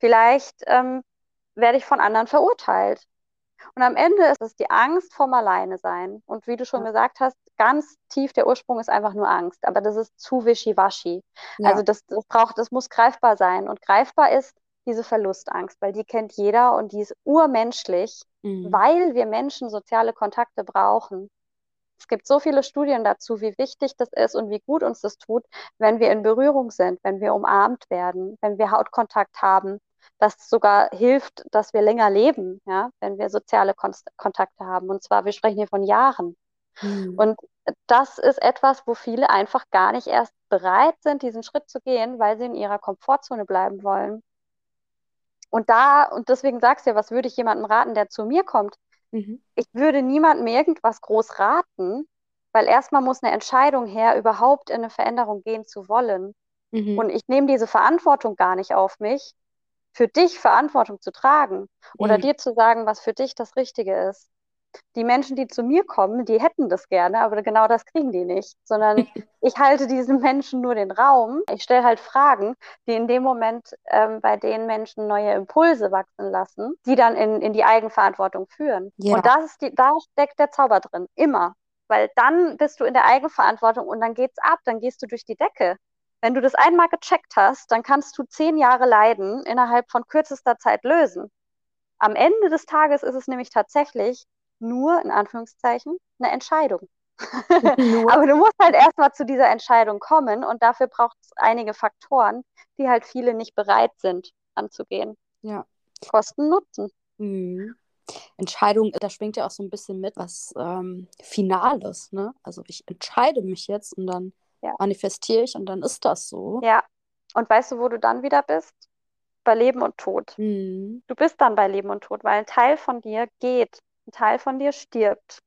[SPEAKER 2] Vielleicht ähm, werde ich von anderen verurteilt. Und am Ende ist es die Angst vom Alleinesein. Und wie du schon
[SPEAKER 1] Ja.
[SPEAKER 2] gesagt hast, ganz tief der Ursprung ist einfach nur Angst. Aber das ist zu wischiwaschi.
[SPEAKER 1] Ja.
[SPEAKER 2] Also das, das braucht, das muss greifbar sein. Und greifbar ist diese Verlustangst, weil die kennt jeder und die ist urmenschlich,
[SPEAKER 1] Mhm.
[SPEAKER 2] weil wir Menschen soziale Kontakte brauchen. Es gibt so viele Studien dazu, wie wichtig das ist und wie gut uns das tut, wenn wir in Berührung sind, wenn wir umarmt werden, wenn wir Hautkontakt haben, dass es sogar hilft, dass wir länger leben, ja, wenn wir soziale Kon Kontakte haben. Und zwar, wir sprechen hier von Jahren.
[SPEAKER 1] Mhm.
[SPEAKER 2] Und das ist etwas, wo viele einfach gar nicht erst bereit sind, diesen Schritt zu gehen, weil sie in ihrer Komfortzone bleiben wollen. Und da, und deswegen sagst du ja, was würde ich jemandem raten, der zu mir kommt?
[SPEAKER 1] Mhm.
[SPEAKER 2] Ich würde niemandem irgendwas groß raten, weil erstmal muss eine Entscheidung her, überhaupt in eine Veränderung gehen zu wollen.
[SPEAKER 1] Mhm.
[SPEAKER 2] Und ich nehme diese Verantwortung gar nicht auf mich, für dich Verantwortung zu tragen oder
[SPEAKER 1] Mhm.
[SPEAKER 2] dir zu sagen, was für dich das Richtige ist. Die Menschen, die zu mir kommen, die hätten das gerne, aber genau das kriegen die nicht, sondern ich halte diesen Menschen nur den Raum. Ich stelle halt Fragen, die in dem Moment ähm, bei den Menschen neue Impulse wachsen lassen, die dann in, in die Eigenverantwortung führen.
[SPEAKER 1] Ja.
[SPEAKER 2] Und das ist die, da steckt der Zauber drin, immer. Weil dann bist du in der Eigenverantwortung und dann geht's ab, dann gehst du durch die Decke. Wenn du das einmal gecheckt hast, dann kannst du zehn Jahre Leiden innerhalb von kürzester Zeit lösen. Am Ende des Tages ist es nämlich tatsächlich nur, in Anführungszeichen, eine Entscheidung. Aber du musst halt erstmal zu dieser Entscheidung kommen und dafür braucht es einige Faktoren, die halt viele nicht bereit sind anzugehen.
[SPEAKER 1] Ja.
[SPEAKER 2] Kosten Nutzen.
[SPEAKER 1] Mhm. Entscheidung, da schwingt ja auch so ein bisschen mit was ähm, Finales, ne? Also ich entscheide mich jetzt und dann
[SPEAKER 2] Ja.
[SPEAKER 1] manifestiere ich und dann ist das so.
[SPEAKER 2] Ja. Und weißt du, wo du dann wieder bist? Bei Leben und Tod.
[SPEAKER 1] Mhm.
[SPEAKER 2] Du bist dann bei Leben und Tod, weil ein Teil von dir geht, ein Teil von dir stirbt.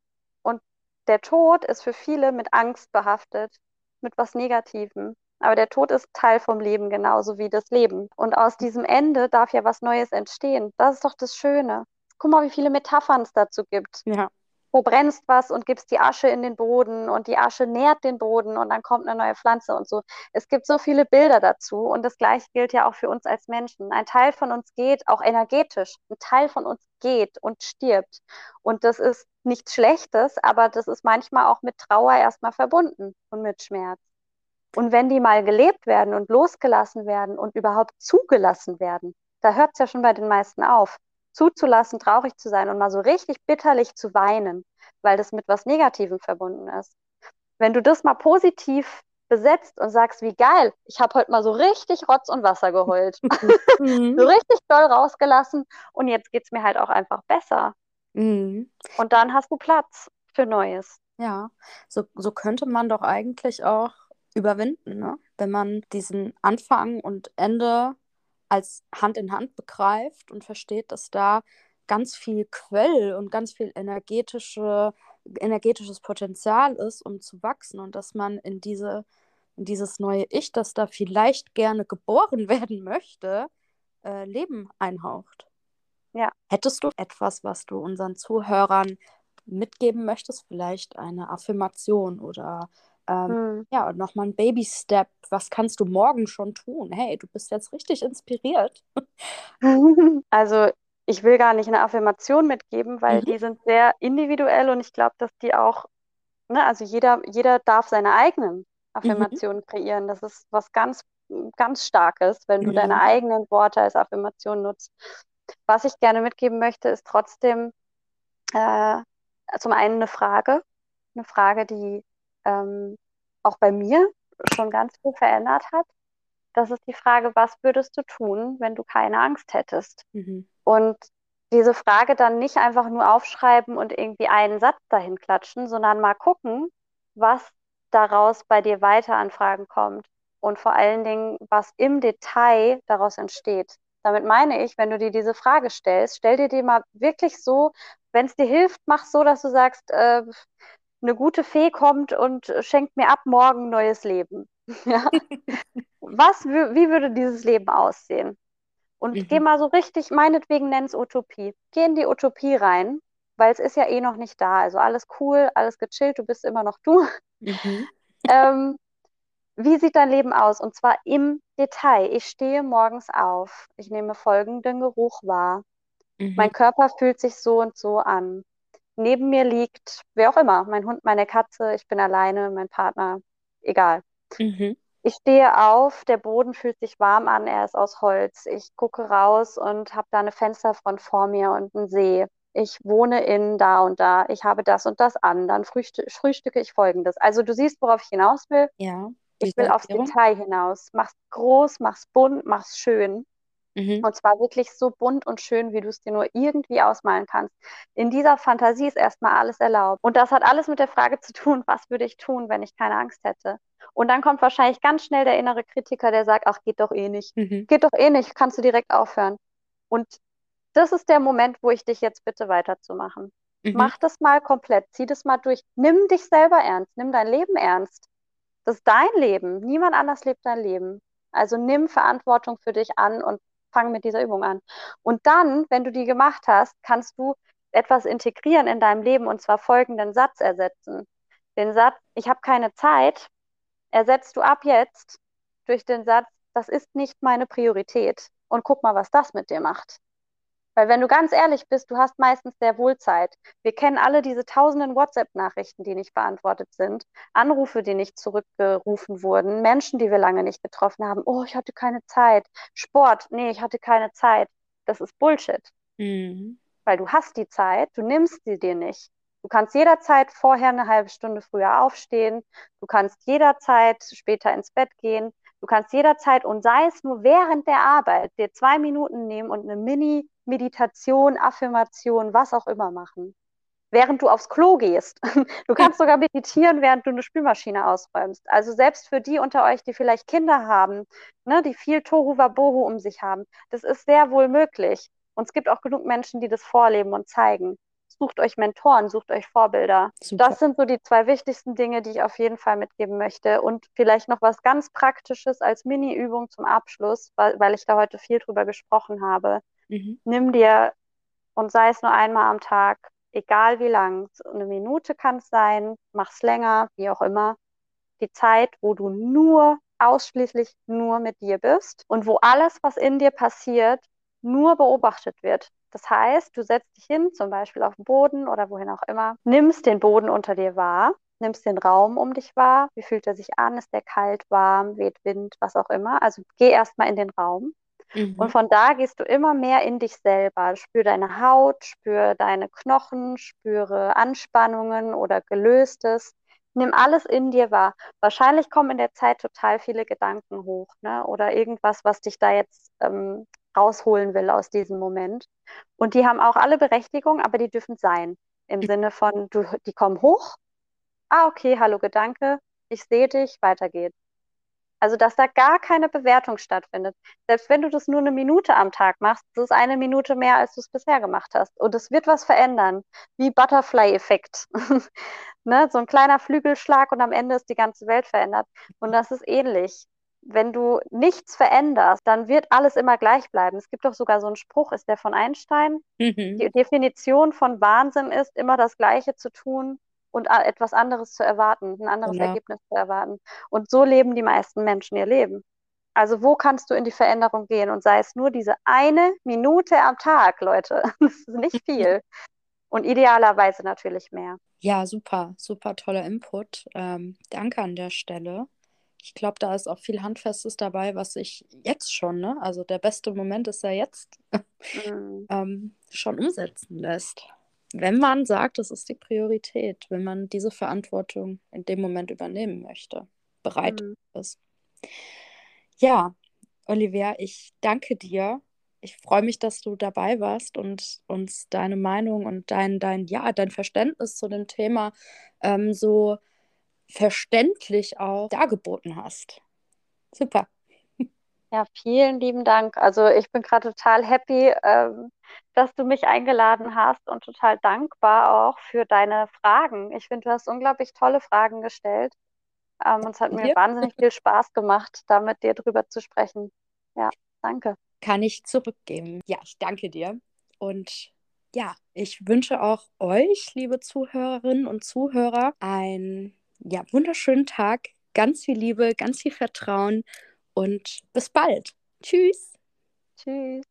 [SPEAKER 2] Und der Tod ist für viele mit Angst behaftet, mit was Negativem. Aber der Tod ist Teil vom Leben, genauso wie das Leben. Und aus diesem Ende darf ja was Neues entstehen. Das ist doch das Schöne. Guck mal, wie viele Metaphern es dazu gibt.
[SPEAKER 1] Ja.
[SPEAKER 2] Wo brennst was und gibst die Asche in den Boden und die Asche nährt den Boden und dann kommt eine neue Pflanze und so. Es gibt so viele Bilder dazu und das gleiche gilt ja auch für uns als Menschen. Ein Teil von uns geht auch energetisch. Ein Teil von uns geht und stirbt. Und das ist nichts Schlechtes, aber das ist manchmal auch mit Trauer erstmal verbunden und mit Schmerz. Und wenn die mal gelebt werden und losgelassen werden und überhaupt zugelassen werden, da hört es ja schon bei den meisten auf zuzulassen, traurig zu sein und mal so richtig bitterlich zu weinen, weil das mit was Negativem verbunden ist. Wenn du das mal positiv besetzt und sagst, wie geil, ich habe heute mal so richtig Rotz und Wasser geheult,
[SPEAKER 1] Mhm.
[SPEAKER 2] so richtig doll rausgelassen und jetzt geht es mir halt auch einfach besser.
[SPEAKER 1] Mhm.
[SPEAKER 2] Und dann hast du Platz für Neues.
[SPEAKER 1] Ja, so, so könnte man doch eigentlich auch überwinden, ne? Wenn man diesen Anfang und Ende als Hand in Hand begreift und versteht, dass da ganz viel Quell und ganz viel energetische, energetisches Potenzial ist, um zu wachsen und dass man in diese, in dieses neue Ich, das da vielleicht gerne geboren werden möchte, äh, Leben einhaucht.
[SPEAKER 2] Ja.
[SPEAKER 1] Hättest du etwas, was du unseren Zuhörern mitgeben möchtest, vielleicht eine Affirmation oder ähm,
[SPEAKER 2] Hm.
[SPEAKER 1] ja, nochmal ein Baby-Step. Was kannst du morgen schon tun? Hey, du bist jetzt richtig inspiriert.
[SPEAKER 2] Also ich will gar nicht eine Affirmation mitgeben, weil
[SPEAKER 1] Mhm.
[SPEAKER 2] die sind sehr individuell und ich glaube, dass die auch, ne, also jeder, jeder darf seine eigenen Affirmationen kreieren. Das ist was ganz, ganz Starkes, wenn du deine
[SPEAKER 1] Mhm.
[SPEAKER 2] eigenen Worte als Affirmation nutzt. Was ich gerne mitgeben möchte, ist trotzdem äh, zum einen eine Frage, eine Frage, die ähm, auch bei mir schon ganz viel verändert hat. Das ist die Frage, was würdest du tun, wenn du keine Angst hättest? Mhm. Und diese Frage dann nicht einfach nur aufschreiben und irgendwie einen Satz dahin klatschen, sondern mal gucken, was daraus bei dir weiter an Fragen kommt und vor allen Dingen, was im Detail daraus entsteht. Damit meine ich, wenn du dir diese Frage stellst, stell dir die mal wirklich so, wenn es dir hilft, mach so, dass du sagst, äh, eine gute Fee kommt und schenkt mir ab morgen neues Leben. ja? Was, wie würde dieses Leben aussehen? Und mhm. geh mal so richtig, meinetwegen nenn es Utopie. Geh in die Utopie rein, weil es ist ja eh noch nicht da. Also alles cool, alles gechillt, du bist immer noch du. Mhm. ähm, wie sieht dein Leben aus? Und zwar im Detail. Ich stehe morgens auf. Ich nehme folgenden Geruch wahr. Mhm. Mein Körper fühlt sich so und so an. Neben mir liegt, wer auch immer, mein Hund, meine Katze, ich bin alleine, mein Partner, egal. Mhm. Ich stehe auf, der Boden fühlt sich warm an, er ist aus Holz. Ich gucke raus und habe da eine Fensterfront vor mir und einen See. Ich wohne in da und da, ich habe das und das an, dann frühstü frühstücke ich folgendes. Also du siehst, worauf ich hinaus will.
[SPEAKER 1] Ja.
[SPEAKER 2] Ich will aufs Detail hinaus. Mach's groß, mach's bunt, mach's schön. Mhm. Und zwar wirklich so bunt und schön, wie du es dir nur irgendwie ausmalen kannst. In dieser Fantasie ist erstmal alles erlaubt. Und das hat alles mit der Frage zu tun, was würde ich tun, wenn ich keine Angst hätte? Und dann kommt wahrscheinlich ganz schnell der innere Kritiker, der sagt, ach, geht doch eh nicht. Mhm. Geht doch eh nicht, kannst du direkt aufhören. Und das ist der Moment, wo ich dich jetzt bitte weiterzumachen. Mhm. Mach das mal komplett, zieh das mal durch. Nimm dich selber ernst, nimm dein Leben ernst. Das ist dein Leben. Niemand anders lebt dein Leben. Also nimm Verantwortung für dich an und fang mit dieser Übung an. Und dann, wenn du die gemacht hast, kannst du etwas integrieren in deinem Leben und zwar folgenden Satz ersetzen. Den Satz, ich habe keine Zeit, ersetzt du ab jetzt durch den Satz, das ist nicht meine Priorität. Und guck mal, was das mit dir macht. Weil wenn du ganz ehrlich bist, du hast meistens sehr wohl Zeit. Wir kennen alle diese tausenden WhatsApp-Nachrichten, die nicht beantwortet sind, Anrufe, die nicht zurückgerufen wurden, Menschen, die wir lange nicht getroffen haben. Oh, ich hatte keine Zeit. Sport, nee, ich hatte keine Zeit. Das ist Bullshit. Mhm. Weil du hast die Zeit, du nimmst sie dir nicht. Du kannst jederzeit vorher eine halbe Stunde früher aufstehen. Du kannst jederzeit später ins Bett gehen. Du kannst jederzeit und sei es nur während der Arbeit dir zwei Minuten nehmen und eine Mini-Meditation, Affirmation, was auch immer machen. Während du aufs Klo gehst. Du kannst sogar meditieren, während du eine Spülmaschine ausräumst. Also selbst für die unter euch, die vielleicht Kinder haben, ne, die viel Tohu Wabohu um sich haben, das ist sehr wohl möglich. Und es gibt auch genug Menschen, die das vorleben und zeigen sucht euch Mentoren, sucht euch Vorbilder. Super. Das sind so die zwei wichtigsten Dinge, die ich auf jeden Fall mitgeben möchte. Und vielleicht noch was ganz Praktisches als Mini-Übung zum Abschluss, weil, weil ich da heute viel drüber gesprochen habe. Mhm. Nimm dir, und sei es nur einmal am Tag, egal wie lang, eine Minute kann es sein, mach es länger, wie auch immer, die Zeit, wo du nur, ausschließlich nur mit dir bist und wo alles, was in dir passiert, nur beobachtet wird. Das heißt, du setzt dich hin, zum Beispiel auf den Boden oder wohin auch immer, nimmst den Boden unter dir wahr, nimmst den Raum um dich wahr. Wie fühlt er sich an? Ist der kalt, warm, weht Wind, was auch immer? Also geh erstmal in den Raum. Mhm. Und von da gehst du immer mehr in dich selber. Spür deine Haut, spür deine Knochen, spüre Anspannungen oder Gelöstes. Nimm alles in dir wahr. Wahrscheinlich kommen in der Zeit total viele Gedanken hoch, ne? Oder irgendwas, was dich da jetzt ähm, rausholen will aus diesem Moment. Und die haben auch alle Berechtigung, aber die dürfen sein. Im Sinne von, du, die kommen hoch. Ah, okay, hallo Gedanke, ich sehe dich, weiter geht's. Also, dass da gar keine Bewertung stattfindet. Selbst wenn du das nur eine Minute am Tag machst, das ist eine Minute mehr, als du es bisher gemacht hast. Und es wird was verändern, wie Butterfly-Effekt. ne? So ein kleiner Flügelschlag und am Ende ist die ganze Welt verändert. Und das ist ähnlich wenn du nichts veränderst, dann wird alles immer gleich bleiben. Es gibt doch sogar so einen Spruch, ist der von Einstein? Mhm. Die Definition von Wahnsinn ist, immer das Gleiche zu tun und etwas anderes zu erwarten, ein anderes genau. Ergebnis zu erwarten. Und so leben die meisten Menschen ihr Leben. Also wo kannst du in die Veränderung gehen und sei es nur diese eine Minute am Tag, Leute. Das ist nicht viel. Und idealerweise natürlich mehr.
[SPEAKER 1] Ja, super, super toller Input. Ähm, danke an der Stelle ich glaube, da ist auch viel Handfestes dabei, was sich jetzt schon, ne? Also der beste Moment ist ja jetzt, mhm. ähm, schon umsetzen lässt. Wenn man sagt, das ist die Priorität, wenn man diese Verantwortung in dem Moment übernehmen möchte, bereit mhm. ist. Ja, Olivia, ich danke dir. Ich freue mich, dass du dabei warst und uns deine Meinung und dein, dein, ja, dein Verständnis zu dem Thema ähm, so verständlich auch dargeboten hast. Super.
[SPEAKER 2] Ja, vielen lieben Dank. Also ich bin gerade total happy, ähm, dass du mich eingeladen hast und total dankbar auch für deine Fragen. Ich finde, du hast unglaublich tolle Fragen gestellt. Ähm, und es hat mir ja. wahnsinnig viel Spaß gemacht, da mit dir drüber zu sprechen. Ja, danke.
[SPEAKER 1] Kann ich zurückgeben. Ja, ich danke dir. Und ja, ich wünsche auch euch, liebe Zuhörerinnen und Zuhörer, einen ja, wunderschönen Tag, ganz viel Liebe, ganz viel Vertrauen und bis bald. Tschüss.
[SPEAKER 2] Tschüss.